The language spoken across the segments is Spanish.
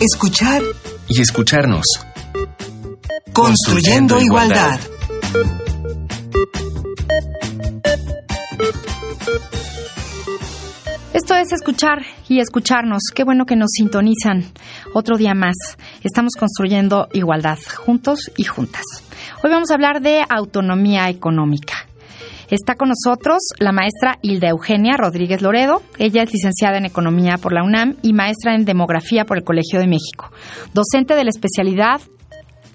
escuchar y escucharnos. Construyendo, igualdad. Esto es escuchar y escucharnos. Qué bueno que nos sintonizan otro día más. Estamos construyendo igualdad juntos y juntas. Hoy vamos a hablar de autonomía económica. Está con nosotros la maestra Hilda Eugenia Rodríguez Loredo. Ella es licenciada en Economía por la UNAM y maestra en Demografía por el Colegio de México. Docente de la especialidad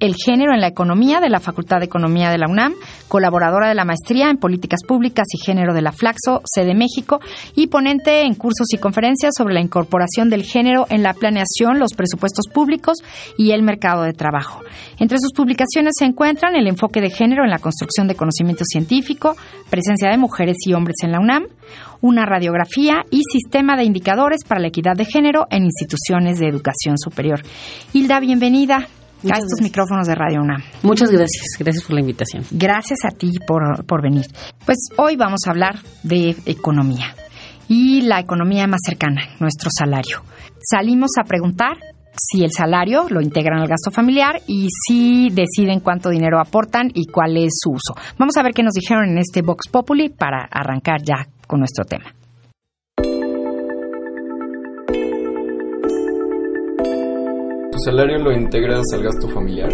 el género en la economía de la Facultad de Economía de la UNAM, colaboradora de la maestría en políticas públicas y género de la Flaxo, sede México, y ponente en cursos y conferencias sobre la incorporación del género en la planeación, los presupuestos públicos y el mercado de trabajo. Entre sus publicaciones se encuentran el enfoque de género en la construcción de conocimiento científico, presencia de mujeres y hombres en la UNAM, una radiografía y sistema de indicadores para la equidad de género en instituciones de educación superior. Hilda, bienvenida a estos micrófonos de Radio UNAM. Muchas gracias, gracias por la invitación. Gracias a ti por, por venir. Pues hoy vamos a hablar de economía y la economía más cercana, nuestro salario. Salimos a preguntar si el salario lo integran al gasto familiar y si deciden cuánto dinero aportan y cuál es su uso. Vamos a ver qué nos dijeron en este Vox Populi para arrancar ya con nuestro tema. Salario lo integras al gasto familiar?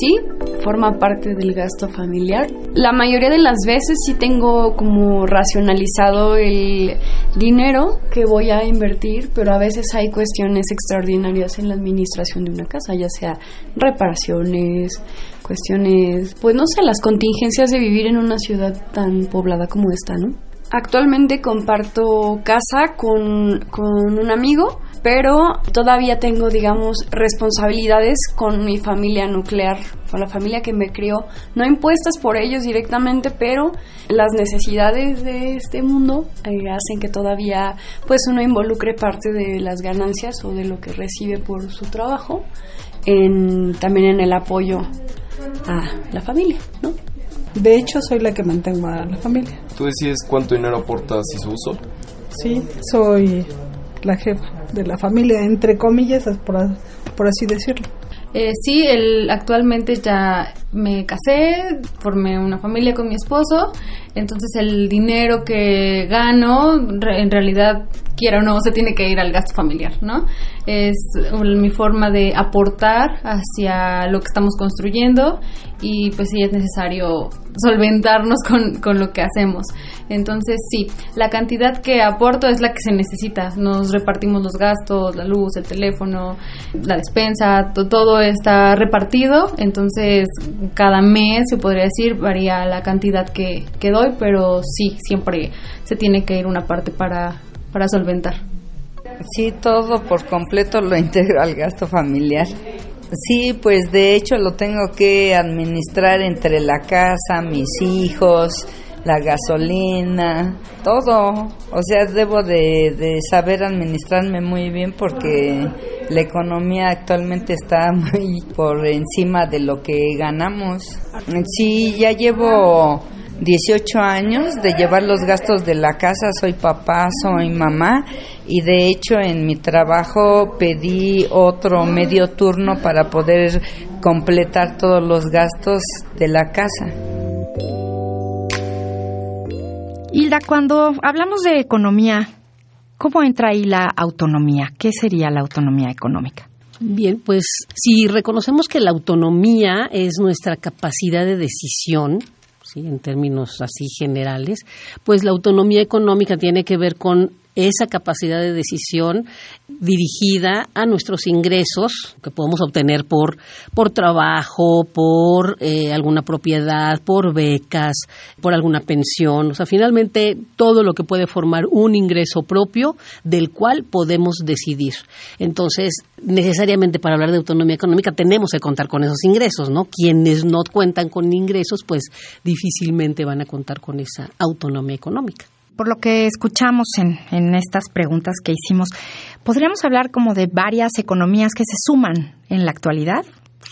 Sí, forma parte del gasto familiar. La mayoría de las veces sí tengo como racionalizado el dinero que voy a invertir, pero a veces hay cuestiones extraordinarias en la administración de una casa, ya sea reparaciones, cuestiones, pues no sé, las contingencias de vivir en una ciudad tan poblada como esta, ¿no? Actualmente comparto casa con, con un amigo pero todavía tengo, digamos, responsabilidades con mi familia nuclear, con la familia que me crió, no impuestas por ellos directamente, pero las necesidades de este mundo eh, hacen que todavía pues uno involucre parte de las ganancias o de lo que recibe por su trabajo en, también en el apoyo a la familia, ¿no? De hecho, soy la que mantengo a la familia. ¿Tú decides cuánto dinero aportas y su uso? Sí, soy la jefa de la familia, entre comillas, por, por así decirlo. Eh, sí, el, actualmente ya me casé, formé una familia con mi esposo, entonces el dinero que gano, en realidad, quiera o no, se tiene que ir al gasto familiar, ¿no? Es mi forma de aportar hacia lo que estamos construyendo y pues sí es necesario solventarnos con, con lo que hacemos. Entonces sí, la cantidad que aporto es la que se necesita. Nos repartimos los gastos, la luz, el teléfono, la despensa, todo está repartido, entonces cada mes, se podría decir, varía la cantidad que, que doy, pero sí, siempre se tiene que ir una parte para, para solventar. Sí, todo por completo lo integro al gasto familiar. Sí, pues de hecho lo tengo que administrar entre la casa, mis hijos, la gasolina, todo. O sea, debo de, de, saber administrarme muy bien porque la economía actualmente está muy por encima de lo que ganamos. Sí, ya llevo 18 años de llevar los gastos de la casa, soy papá, soy mamá y de hecho en mi trabajo pedí otro medio turno para poder completar todos los gastos de la casa. Hilda, cuando hablamos de economía, ¿cómo entra ahí la autonomía? ¿Qué sería la autonomía económica? Bien, pues si reconocemos que la autonomía es nuestra capacidad de decisión, ¿sí? en términos así generales, pues la autonomía económica tiene que ver con esa capacidad de decisión dirigida a nuestros ingresos que podemos obtener por, por trabajo, por eh, alguna propiedad, por becas, por alguna pensión. O sea, finalmente todo lo que puede formar un ingreso propio del cual podemos decidir. Entonces, necesariamente para hablar de autonomía económica tenemos que contar con esos ingresos, ¿no? Quienes no cuentan con ingresos, pues difícilmente van a contar con esa autonomía económica por lo que escuchamos en, en, estas preguntas que hicimos, ¿podríamos hablar como de varias economías que se suman en la actualidad?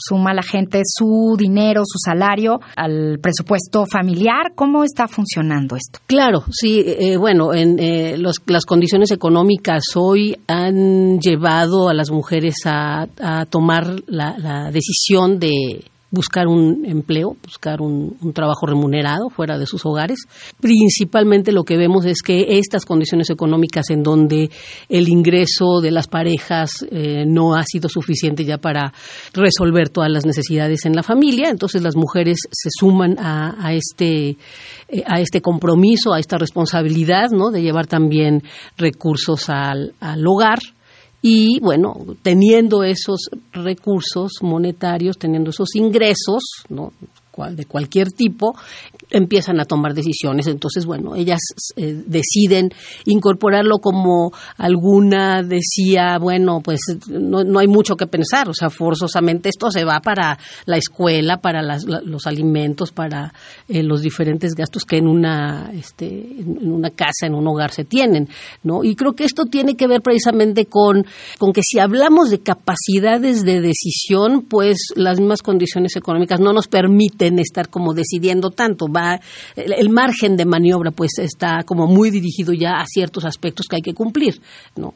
suma la gente su dinero, su salario al presupuesto familiar. ¿Cómo está funcionando esto? Claro, sí, eh, bueno, en eh, las condiciones económicas hoy han llevado a las mujeres a, tomar la decisión de buscar un empleo, buscar un, trabajo remunerado fuera de sus hogares. Principalmente lo que vemos es que estas condiciones económicas en donde el ingreso de las parejas eh, no ha sido suficiente ya para resolver todas las necesidades en la familia, entonces las mujeres se suman a, este eh, a este compromiso, a esta responsabilidad, ¿no? De llevar también recursos al, al hogar y bueno, teniendo esos recursos monetarios, teniendo esos ingresos, ¿no? De cualquier tipo, empiezan a tomar decisiones. Entonces, bueno, ellas eh, deciden incorporarlo como alguna decía, bueno, pues no, no, hay mucho que pensar, o sea, forzosamente esto se va para la escuela, para los alimentos, para eh, los diferentes gastos que en una, este, en una casa, en un hogar se tienen, ¿no? Y creo que esto tiene que ver precisamente con, con que si hablamos de capacidades de decisión, pues las mismas condiciones económicas no nos permiten estar como decidiendo tanto, va el, margen de maniobra pues está como muy dirigido ya a ciertos aspectos que hay que cumplir. No,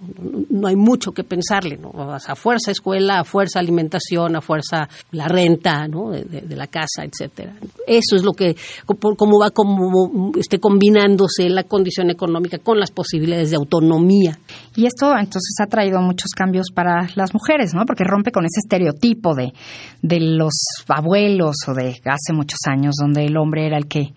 no, hay mucho que pensarle, ¿no? a fuerza escuela, a fuerza alimentación, a fuerza la renta, ¿no? de, la casa, etcétera. Eso es lo que cómo va como esté combinándose la condición económica con las posibilidades de autonomía. Y esto entonces ha traído muchos cambios para las mujeres, ¿no? Porque rompe con ese estereotipo de, de los abuelos o de hace muchos años donde el hombre era el que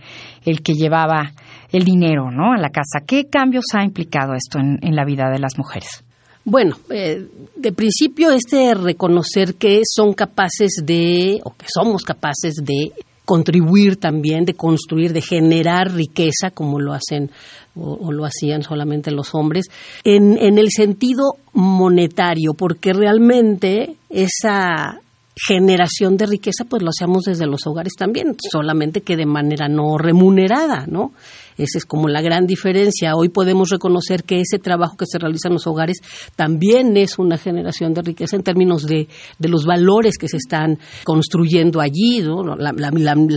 el que llevaba el dinero ¿no? a la casa. ¿Qué cambios ha implicado esto en, la vida de las mujeres? Bueno, eh, de principio este reconocer que son capaces de, o que somos capaces de contribuir también, de construir, de generar riqueza, como lo hacen o, lo hacían solamente los hombres, en, en el sentido monetario, porque realmente esa generación de riqueza, pues lo hacemos desde los hogares también, solamente que de manera no remunerada, ¿no? Esa es como la gran diferencia. Hoy podemos reconocer que ese trabajo que se realiza en los hogares también es una generación de riqueza en términos de, de los valores que se están construyendo allí. ¿no? La,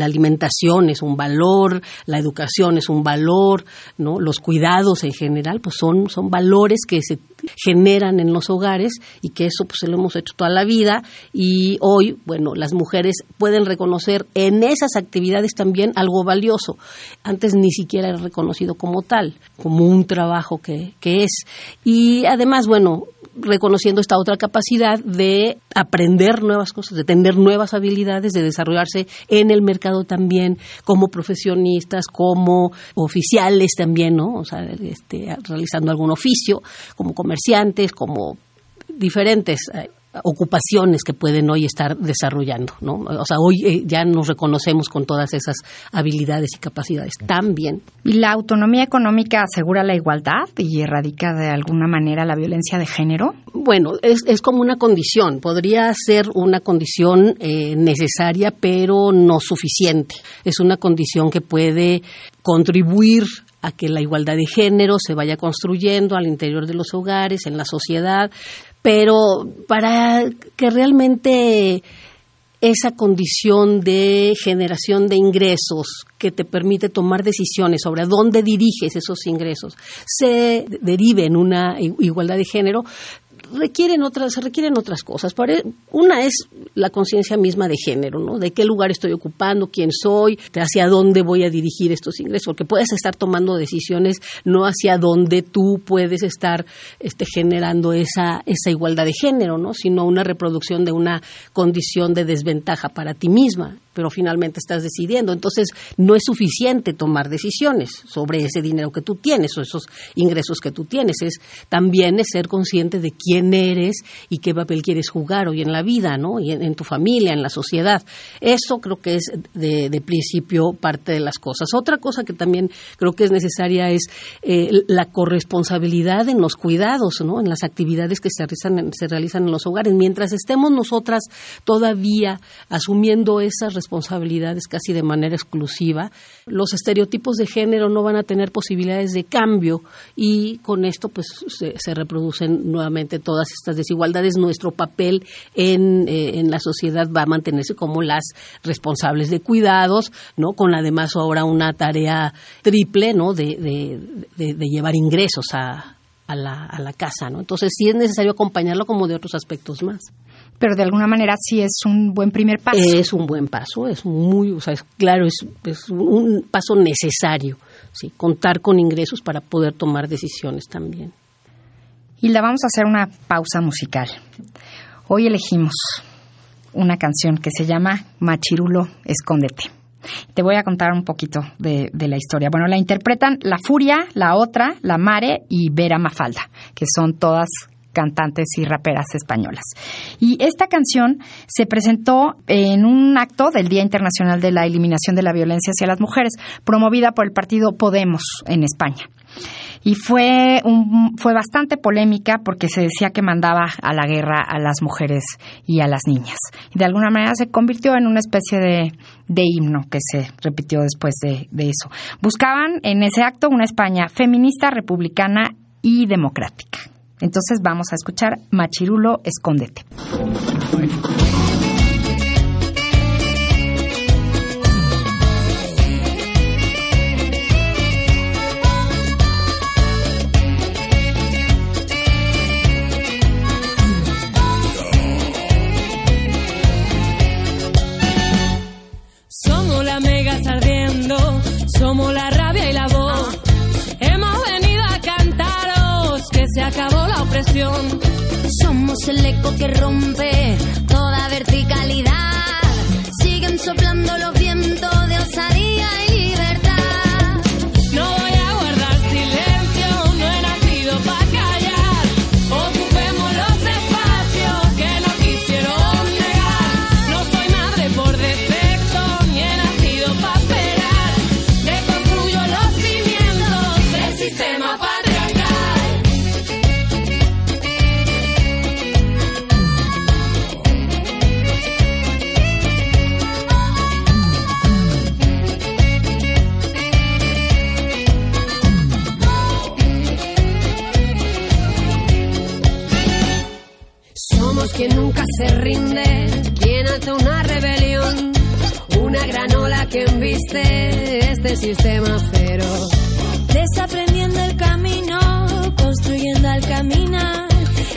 alimentación es un valor, la educación es un valor, ¿no? los cuidados en general pues son, son valores que se generan en los hogares y que eso pues lo hemos hecho toda la vida y hoy, bueno, las mujeres pueden reconocer en esas actividades también algo valioso. Antes ni siquiera reconocido como tal, como un trabajo que, que es. Y además, bueno, reconociendo esta otra capacidad de aprender nuevas cosas, de tener nuevas habilidades, de desarrollarse en el mercado también como profesionistas, como oficiales también, ¿no? O sea, este, realizando algún oficio, como comerciantes, como diferentes eh, ocupaciones que pueden hoy estar desarrollando, ¿no? O sea, hoy eh, ya nos reconocemos con todas esas habilidades y capacidades también. ¿Y la autonomía económica asegura la igualdad y erradica de alguna manera la violencia de género? Bueno, es, es como una condición, podría ser una condición eh, necesaria, pero no suficiente. Es una condición que puede contribuir a que la igualdad de género se vaya construyendo al interior de los hogares, en la sociedad, pero para que realmente esa condición de generación de ingresos que te permite tomar decisiones sobre dónde diriges esos ingresos se derive en una igualdad de género, requieren otras, requieren otras cosas. Una es la conciencia misma de género, ¿no? De qué lugar estoy ocupando, quién soy, hacia dónde voy a dirigir estos ingresos, porque puedes estar tomando decisiones no hacia dónde tú puedes estar este, generando esa, esa igualdad de género, ¿no? Sino una reproducción de una condición de desventaja para ti misma pero finalmente estás decidiendo. Entonces, no es suficiente tomar decisiones sobre ese dinero que tú tienes o esos ingresos que tú tienes. Es también es ser consciente de quién eres y qué papel quieres jugar hoy en la vida, ¿no? Y en, tu familia, en la sociedad. Eso creo que es de, principio parte de las cosas. Otra cosa que también creo que es necesaria es eh, la corresponsabilidad en los cuidados, ¿no? En las actividades que se realizan, se realizan en los hogares. Mientras estemos nosotras todavía asumiendo esas responsabilidades casi de manera exclusiva, los estereotipos de género no van a tener posibilidades de cambio y con esto pues se, reproducen nuevamente todas estas desigualdades. Nuestro papel en, eh, en, la sociedad va a mantenerse como las responsables de cuidados, ¿no? Con además ahora una tarea triple, ¿no? De, de, llevar ingresos a, a la, a la casa, ¿no? Entonces sí es necesario acompañarlo como de otros aspectos más. Pero de alguna manera sí es un buen primer paso. Es un buen paso, es muy, o sea, es, claro, es, es un paso necesario, sí, contar con ingresos para poder tomar decisiones también. Y la vamos a hacer una pausa musical. Hoy elegimos una canción que se llama Machirulo, escóndete. Te voy a contar un poquito de, la historia. Bueno, la interpretan La Furia, La Otra, La Mare y Vera Mafalda, que son todas cantantes y raperas españolas. Y esta canción se presentó en un acto del Día Internacional de la Eliminación de la Violencia hacia las Mujeres, promovida por el partido Podemos en España y fue, un, fue bastante polémica porque se decía que mandaba a la guerra a las mujeres y a las niñas. De alguna manera se convirtió en una especie de, himno que se repitió después de, de eso. Buscaban en ese acto una España feminista, republicana y democrática. Entonces vamos a escuchar Machirulo, escóndete. Somos la rabia y la voz. Hemos venido a cantaros que se acabó Somos el eco que rompe toda verticalidad. Siguen soplando los vientos de osadía y granola que embiste este sistema feroz. Desaprendiendo el camino, construyendo al caminar,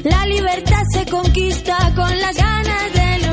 la libertad se conquista con las ganas de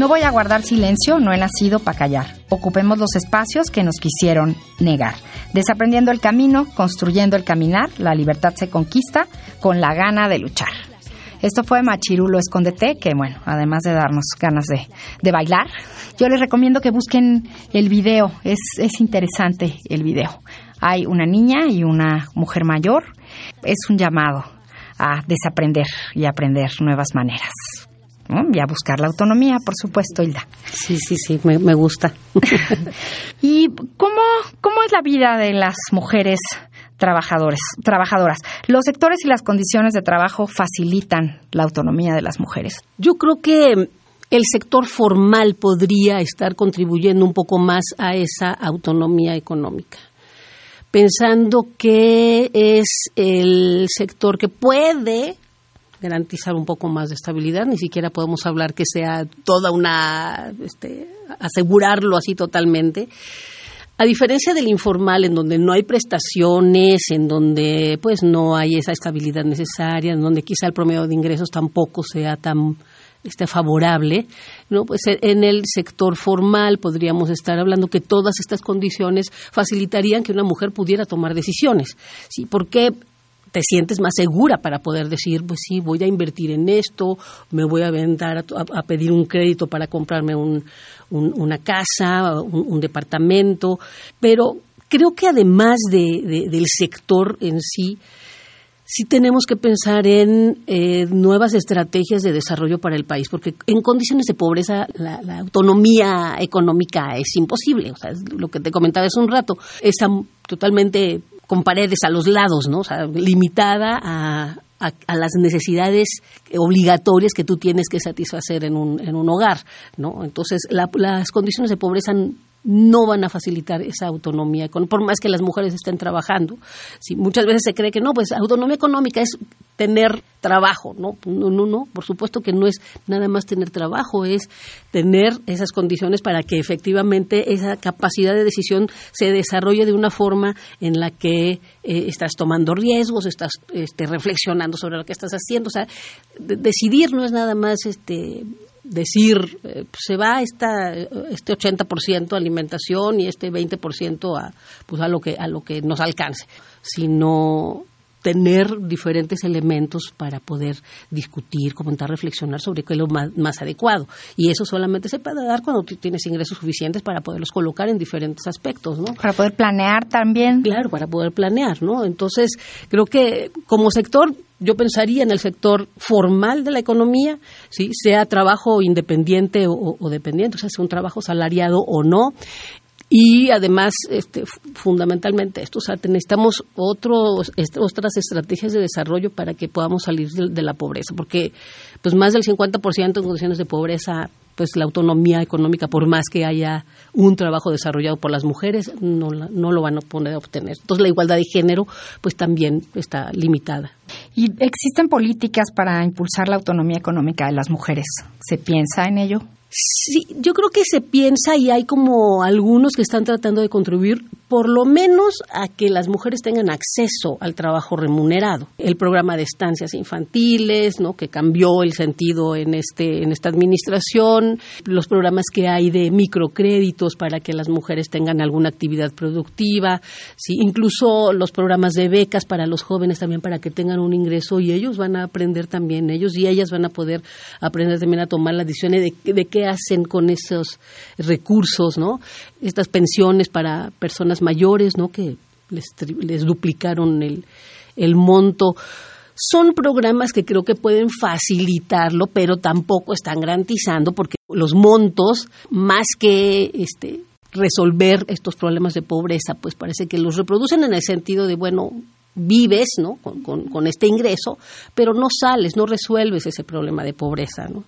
No voy a guardar silencio, no he nacido para callar. Ocupemos los espacios que nos quisieron negar. Desaprendiendo el camino, construyendo el caminar, la libertad se conquista con la gana de luchar. Esto fue Machirulo Escóndete, que bueno, además de darnos ganas de, de bailar, yo les recomiendo que busquen el video, es, es interesante el video. Hay una niña y una mujer mayor, es un llamado a desaprender y aprender nuevas maneras. Y a buscar la autonomía, por supuesto, Hilda. Sí, sí, sí, me, me gusta. ¿Y cómo, cómo es la vida de las mujeres trabajadores, trabajadoras? ¿Los sectores y las condiciones de trabajo facilitan la autonomía de las mujeres? Yo creo que el sector formal podría estar contribuyendo un poco más a esa autonomía económica pensando que es el sector que puede garantizar un poco más de estabilidad, ni siquiera podemos hablar que sea toda una, este, asegurarlo así totalmente. A diferencia del informal, en donde no hay prestaciones, en donde pues no hay esa estabilidad necesaria, en donde quizá el promedio de ingresos tampoco sea tan este, favorable, ¿no? pues en el sector formal podríamos estar hablando que todas estas condiciones facilitarían que una mujer pudiera tomar decisiones. ¿sí? Porque te sientes más segura para poder decir, pues sí, voy a invertir en esto, me voy a aventar a, pedir un crédito para comprarme un, una casa, un, departamento, pero creo que además de, del sector en sí, sí tenemos que pensar en eh, nuevas estrategias de desarrollo para el país, porque en condiciones de pobreza la, autonomía económica es imposible. O sea, lo que te comentaba hace un rato, está totalmente con paredes a los lados, ¿no? O sea, limitada a, a, las necesidades obligatorias que tú tienes que satisfacer en un, en un hogar, ¿no? Entonces, las condiciones de pobreza no van a facilitar esa autonomía, por más que las mujeres estén trabajando. Sí, muchas veces se cree que no, pues autonomía económica es tener trabajo, ¿no? No, no, no, por supuesto que no es nada más tener trabajo, es tener esas condiciones para que efectivamente esa capacidad de decisión se desarrolle de una forma en la que eh, estás tomando riesgos, estás este, reflexionando sobre lo que estás haciendo, o sea, decidir no es nada más este decir eh, se va esta, este 80% a alimentación y este 20% a pues a lo que a lo que nos alcance sino tener diferentes elementos para poder discutir, comentar, reflexionar sobre qué es lo más, adecuado. Y eso solamente se puede dar cuando tienes ingresos suficientes para poderlos colocar en diferentes aspectos, ¿no? Para poder planear también. Claro, para poder planear, ¿no? Entonces, creo que como sector yo pensaría en el sector formal de la economía, ¿sí? sea trabajo independiente o, o, dependiente, o sea, sea un trabajo salariado o no, y además, este, fundamentalmente esto, o necesitamos otros, otras estrategias de desarrollo para que podamos salir de, la pobreza, porque pues más del 50% en condiciones de pobreza, pues la autonomía económica, por más que haya un trabajo desarrollado por las mujeres, no, no lo van a poder obtener. Entonces la igualdad de género, pues también está limitada. ¿Y existen políticas para impulsar la autonomía económica de las mujeres? ¿Se piensa en ello? Sí, yo creo que se piensa y hay como algunos que están tratando de contribuir por lo menos a que las mujeres tengan acceso al trabajo remunerado. El programa de estancias infantiles, ¿no? que cambió el sentido en este en esta administración, los programas que hay de microcréditos para que las mujeres tengan alguna actividad productiva, sí, incluso los programas de becas para los jóvenes también para que tengan un ingreso y ellos van a aprender también ellos y ellas van a poder aprender también a tomar las decisiones de, de qué hacen con esos recursos, ¿no? Estas pensiones para personas mayores, ¿no? Que les, les duplicaron el, el monto. Son programas que creo que pueden facilitarlo, pero tampoco están garantizando porque los montos, más que este, resolver estos problemas de pobreza, pues parece que los reproducen en el sentido de, bueno, vives ¿no? con, con, con este ingreso, pero no sales, no resuelves ese problema de pobreza. ¿no?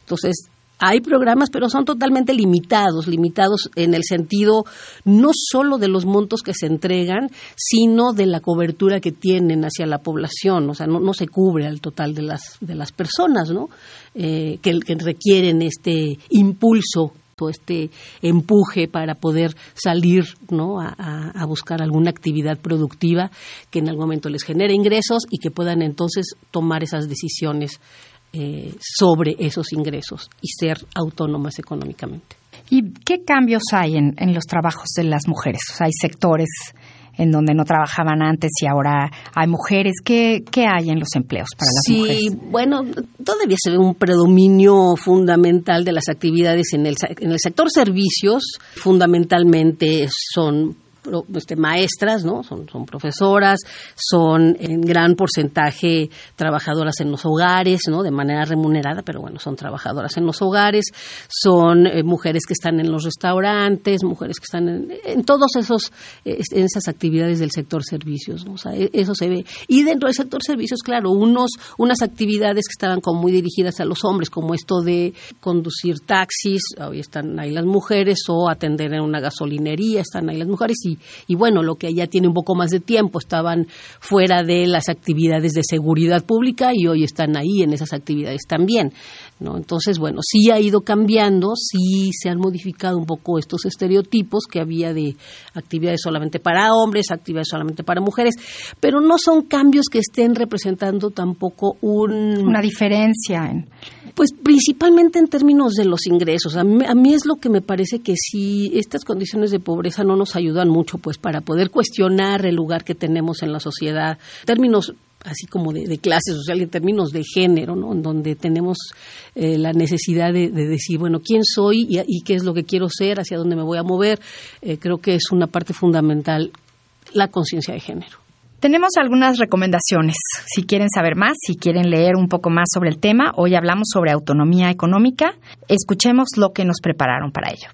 Entonces, hay programas, pero son totalmente limitados, limitados en el sentido no solo de los montos que se entregan, sino de la cobertura que tienen hacia la población. O sea, no, no se cubre al total de las, de las personas, ¿no? Eh, que, requieren este impulso o este empuje para poder salir ¿no? A, a, buscar alguna actividad productiva que en algún momento les genere ingresos y que puedan entonces tomar esas decisiones eh, sobre esos ingresos y ser autónomas económicamente. ¿Y qué cambios hay en, en los trabajos de las mujeres? hay sectores en donde no trabajaban antes y ahora hay mujeres. ¿Qué, qué hay en los empleos para las mujeres? Sí, bueno, todavía se ve un predominio fundamental de las actividades en el, en el sector servicios. Fundamentalmente son este, maestras, ¿no? Son, son profesoras, son en gran porcentaje trabajadoras en los hogares, ¿no? De manera remunerada, pero bueno, son trabajadoras en los hogares, son eh, mujeres que están en los restaurantes, mujeres que están en, en todos esos, en esas actividades del sector servicios, ¿no? O sea, e, eso se ve. Y dentro del sector servicios, claro, unos, unas actividades que estaban como muy dirigidas a los hombres, como esto de conducir taxis, hoy están ahí las mujeres, o atender en una gasolinería, están ahí las mujeres, y y, bueno, lo que ya tiene un poco más de tiempo, estaban fuera de las actividades de seguridad pública y hoy están ahí en esas actividades también. ¿no? Entonces, bueno, sí ha ido cambiando, sí se han modificado un poco estos estereotipos que había de actividades solamente para hombres, actividades solamente para mujeres, pero no son cambios que estén representando tampoco una diferencia en pues principalmente en términos de los ingresos. A mí, a es lo que me parece que si estas condiciones de pobreza no nos ayudan mucho, pues para poder cuestionar el lugar que tenemos en la sociedad, términos así como de, clase social en términos de género, ¿no? En donde tenemos eh, la necesidad de, decir, bueno, quién soy y, qué es lo que quiero ser, hacia dónde me voy a mover. Eh, creo que es una parte fundamental la conciencia de género. Tenemos algunas recomendaciones. Si quieren saber más, si quieren leer un poco más sobre el tema, hoy hablamos sobre autonomía económica. Escuchemos lo que nos prepararon para ello.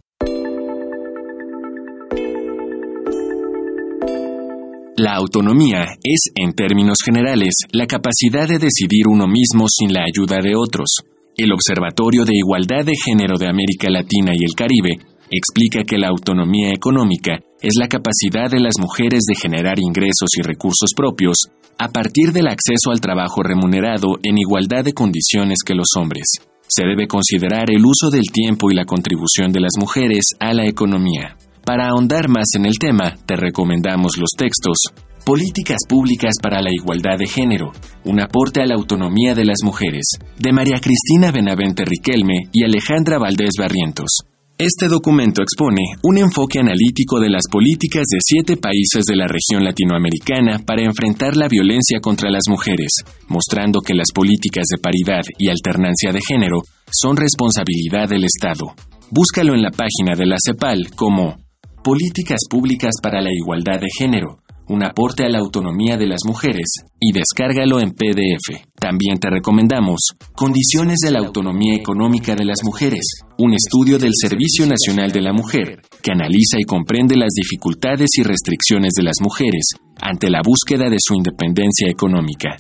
La autonomía es, en términos generales, la capacidad de decidir uno mismo sin la ayuda de otros. El Observatorio de Igualdad de Género de América Latina y el Caribe explica que la autonomía económica es la capacidad de las mujeres de generar ingresos y recursos propios a partir del acceso al trabajo remunerado en igualdad de condiciones que los hombres. Se debe considerar el uso del tiempo y la contribución de las mujeres a la economía. Para ahondar más en el tema, te recomendamos los textos Políticas Públicas para la Igualdad de Género, un aporte a la autonomía de las mujeres, de María Cristina Benavente Riquelme y Alejandra Valdés Barrientos. Este documento expone un enfoque analítico de las políticas de siete países de la región latinoamericana para enfrentar la violencia contra las mujeres, mostrando que las políticas de paridad y alternancia de género son responsabilidad del Estado. Búscalo en la página de la CEPAL como Políticas Públicas para la Igualdad de Género, un aporte a la autonomía de las mujeres, y descárgalo en PDF. También te recomendamos Condiciones de la Autonomía Económica de las Mujeres, un estudio del Servicio Nacional de la Mujer, que analiza y comprende las dificultades y restricciones de las mujeres ante la búsqueda de su independencia económica.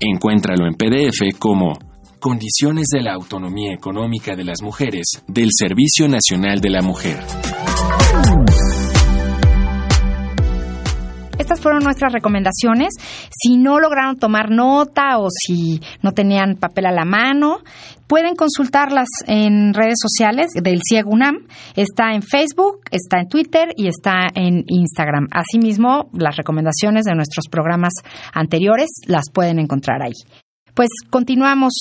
Encuéntralo en PDF como Condiciones de la Autonomía Económica de las Mujeres del Servicio Nacional de la Mujer. Estas fueron nuestras recomendaciones. Si no lograron tomar nota o si no tenían papel a la mano, pueden consultarlas en redes sociales del CIEGUNAM. Está en Facebook, está en Twitter y está en Instagram. Asimismo, las recomendaciones de nuestros programas anteriores las pueden encontrar ahí. Pues continuamos.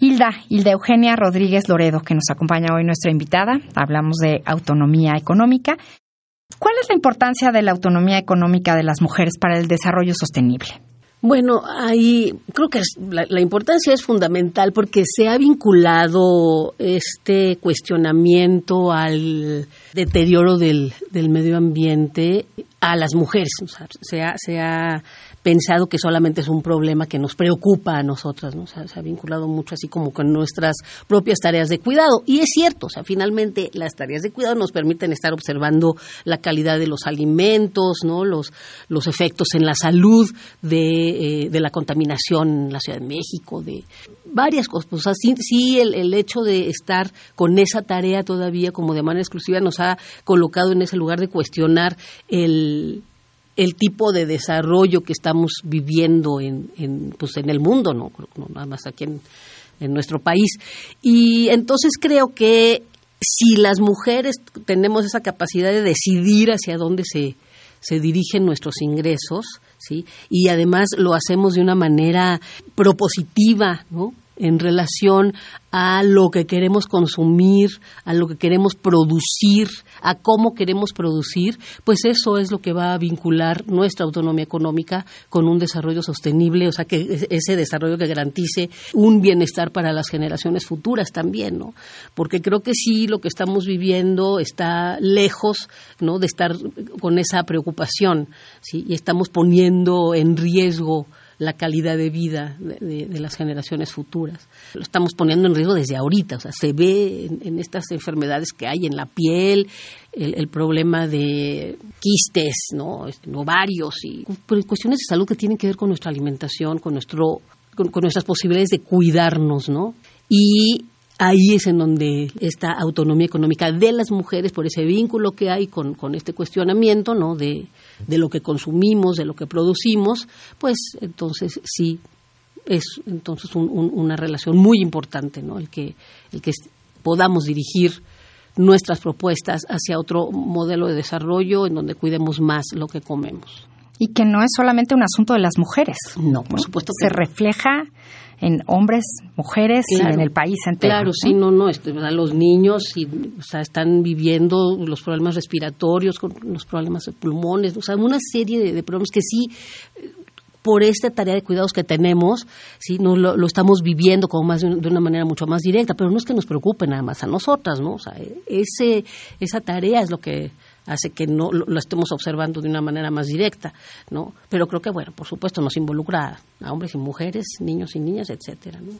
Hilda, Hilda Eugenia Rodríguez Loredo, que nos acompaña hoy nuestra invitada. Hablamos de autonomía económica. ¿Cuál es la importancia de la autonomía económica de las mujeres para el desarrollo sostenible? Bueno, ahí creo que la, importancia es fundamental porque se ha vinculado este cuestionamiento al deterioro del, medio ambiente a las mujeres. O sea, se, ha, pensado que solamente es un problema que nos preocupa a nosotras, ¿no? se ha vinculado mucho así como con nuestras propias tareas de cuidado. Y es cierto, o sea, finalmente las tareas de cuidado nos permiten estar observando la calidad de los alimentos, ¿no? Los, los efectos en la salud de, eh, la contaminación en la Ciudad de México, de varias cosas. O sea, sí, sí el, el hecho de estar con esa tarea todavía como de manera exclusiva nos ha colocado en ese lugar de cuestionar el el tipo de desarrollo que estamos viviendo en, en, pues en el mundo, ¿no? nada más aquí en, en nuestro país. Y entonces creo que si las mujeres tenemos esa capacidad de decidir hacia dónde se, se dirigen nuestros ingresos, ¿sí? Y además lo hacemos de una manera propositiva, ¿no? En relación a lo que queremos consumir, a lo que queremos producir, a cómo queremos producir, pues eso es lo que va a vincular nuestra autonomía económica con un desarrollo sostenible, o sea, que ese desarrollo que garantice un bienestar para las generaciones futuras también, ¿no? Porque creo que sí lo que estamos viviendo está lejos, ¿no? de estar con esa preocupación, ¿sí? Y estamos poniendo en riesgo la calidad de vida de, las generaciones futuras. Lo estamos poniendo en riesgo desde ahorita, o sea, se ve en, estas enfermedades que hay en la piel, el, problema de quistes, ¿no? Este, ovarios y cuestiones de salud que tienen que ver con nuestra alimentación, con nuestro con, nuestras posibilidades de cuidarnos, ¿no? Y ahí es en donde esta autonomía económica de las mujeres, por ese vínculo que hay con, con este cuestionamiento, ¿no? De, de lo que consumimos, de lo que producimos, pues entonces sí es entonces una relación muy importante, ¿no? El que, el que podamos dirigir nuestras propuestas hacia otro modelo de desarrollo en donde cuidemos más lo que comemos. Y que no es solamente un asunto de las mujeres. No, por supuesto que se refleja en hombres, mujeres y en el país entero. Claro, sí, no, no, este, los niños y, o sea, están viviendo los problemas respiratorios, con los problemas de pulmones, o sea, una serie de, problemas que sí por esta tarea de cuidados que tenemos, ¿sí? no lo, estamos viviendo como más de, una manera mucho más directa, pero no es que nos preocupe nada más a nosotras, ¿no? O sea, ese, esa tarea es lo que hace que no lo, estemos observando de una manera más directa, ¿no? Pero creo que, bueno, por supuesto, nos involucra a, hombres y mujeres, niños y niñas, etcétera, ¿no?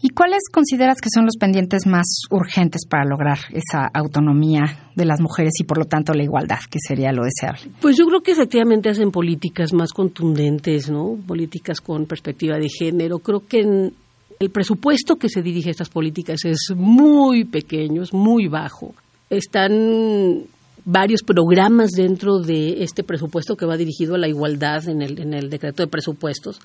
¿Y cuáles consideras que son los pendientes más urgentes para lograr esa autonomía de las mujeres y por lo tanto la igualdad, que sería lo deseable? Pues yo creo que efectivamente hacen políticas más contundentes, ¿no? Políticas con perspectiva de género. Creo que el presupuesto que se dirige a estas políticas es muy pequeño, es muy bajo. Están varios programas dentro de este presupuesto que va dirigido a la igualdad en el, en el decreto de presupuestos.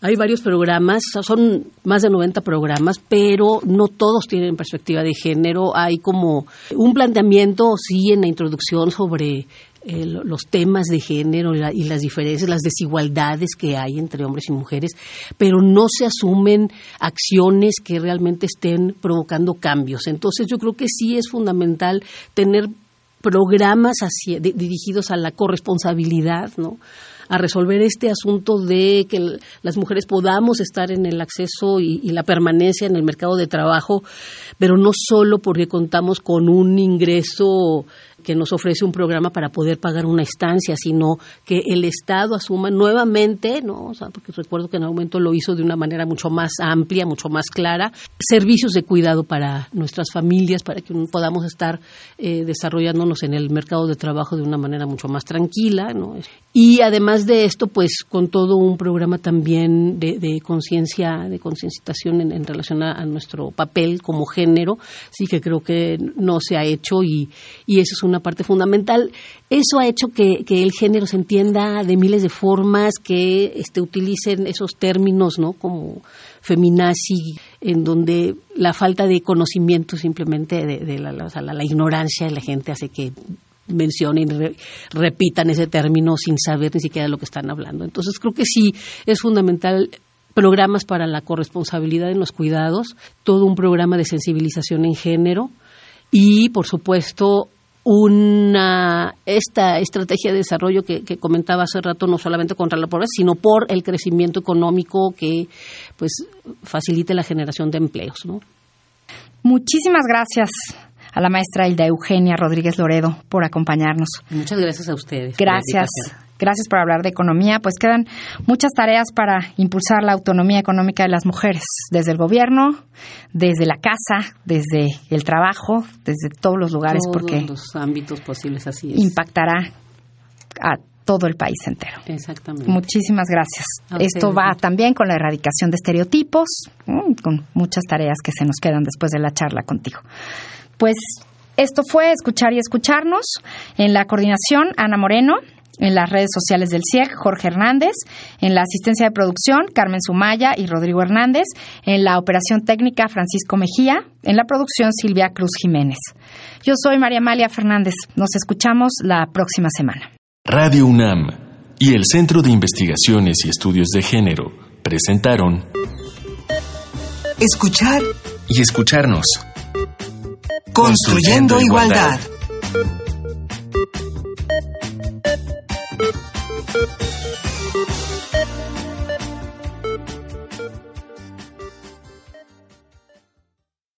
Hay varios programas, son más de 90 programas, pero no todos tienen perspectiva de género. Hay como un planteamiento, sí, en la introducción sobre eh, los temas de género y, las diferencias, las desigualdades que hay entre hombres y mujeres, pero no se asumen acciones que realmente estén provocando cambios. Entonces yo creo que sí es fundamental tener programas dirigidos a la corresponsabilidad, ¿no? A resolver este asunto de que las mujeres podamos estar en el acceso y, la permanencia en el mercado de trabajo, pero no solo porque contamos con un ingreso que nos ofrece un programa para poder pagar una estancia, sino que el Estado asuma nuevamente, ¿no? O sea, porque recuerdo que en algún momento lo hizo de una manera mucho más amplia, mucho más clara, servicios de cuidado para nuestras familias, para que podamos estar eh, desarrollándonos en el mercado de trabajo de una manera mucho más tranquila, ¿no? Y además de esto, pues con todo un programa también de, conciencia, de concienciación en, relación a, nuestro papel como género, sí que creo que no se ha hecho y, y eso es un una parte fundamental. Eso ha hecho que, el género se entienda de miles de formas, que este, utilicen esos términos, ¿no? Como feminazi, en donde la falta de conocimiento simplemente de, la, la, ignorancia de la gente hace que mencionen y repitan ese término sin saber ni siquiera de lo que están hablando. Entonces creo que sí es fundamental programas para la corresponsabilidad en los cuidados, todo un programa de sensibilización en género y, por supuesto, una esta estrategia de desarrollo que, comentaba hace rato no solamente contra la pobreza sino por el crecimiento económico que pues facilite la generación de empleos ¿no? muchísimas gracias a la maestra Hilda Eugenia Rodríguez Loredo por acompañarnos muchas gracias a ustedes gracias Gracias por hablar de economía. Pues quedan muchas tareas para impulsar la autonomía económica de las mujeres, desde el gobierno, desde la casa, desde el trabajo, desde todos los lugares, todos porque los ámbitos posibles así es. impactará a todo el país entero. Exactamente. Muchísimas gracias. Esto va también con la erradicación de estereotipos, con muchas tareas que se nos quedan después de la charla contigo. Pues esto fue Escuchar y Escucharnos. En la coordinación, Ana Moreno en las redes sociales del CIEG, Jorge Hernández, en la asistencia de producción, Carmen Sumaya y Rodrigo Hernández, en la operación técnica, Francisco Mejía, en la producción, Silvia Cruz Jiménez. Yo soy María Amalia Fernández. Nos escuchamos la próxima semana. Radio UNAM y el Centro de Investigaciones y Estudios de Género presentaron Escuchar y escucharnos. Construyendo, igualdad.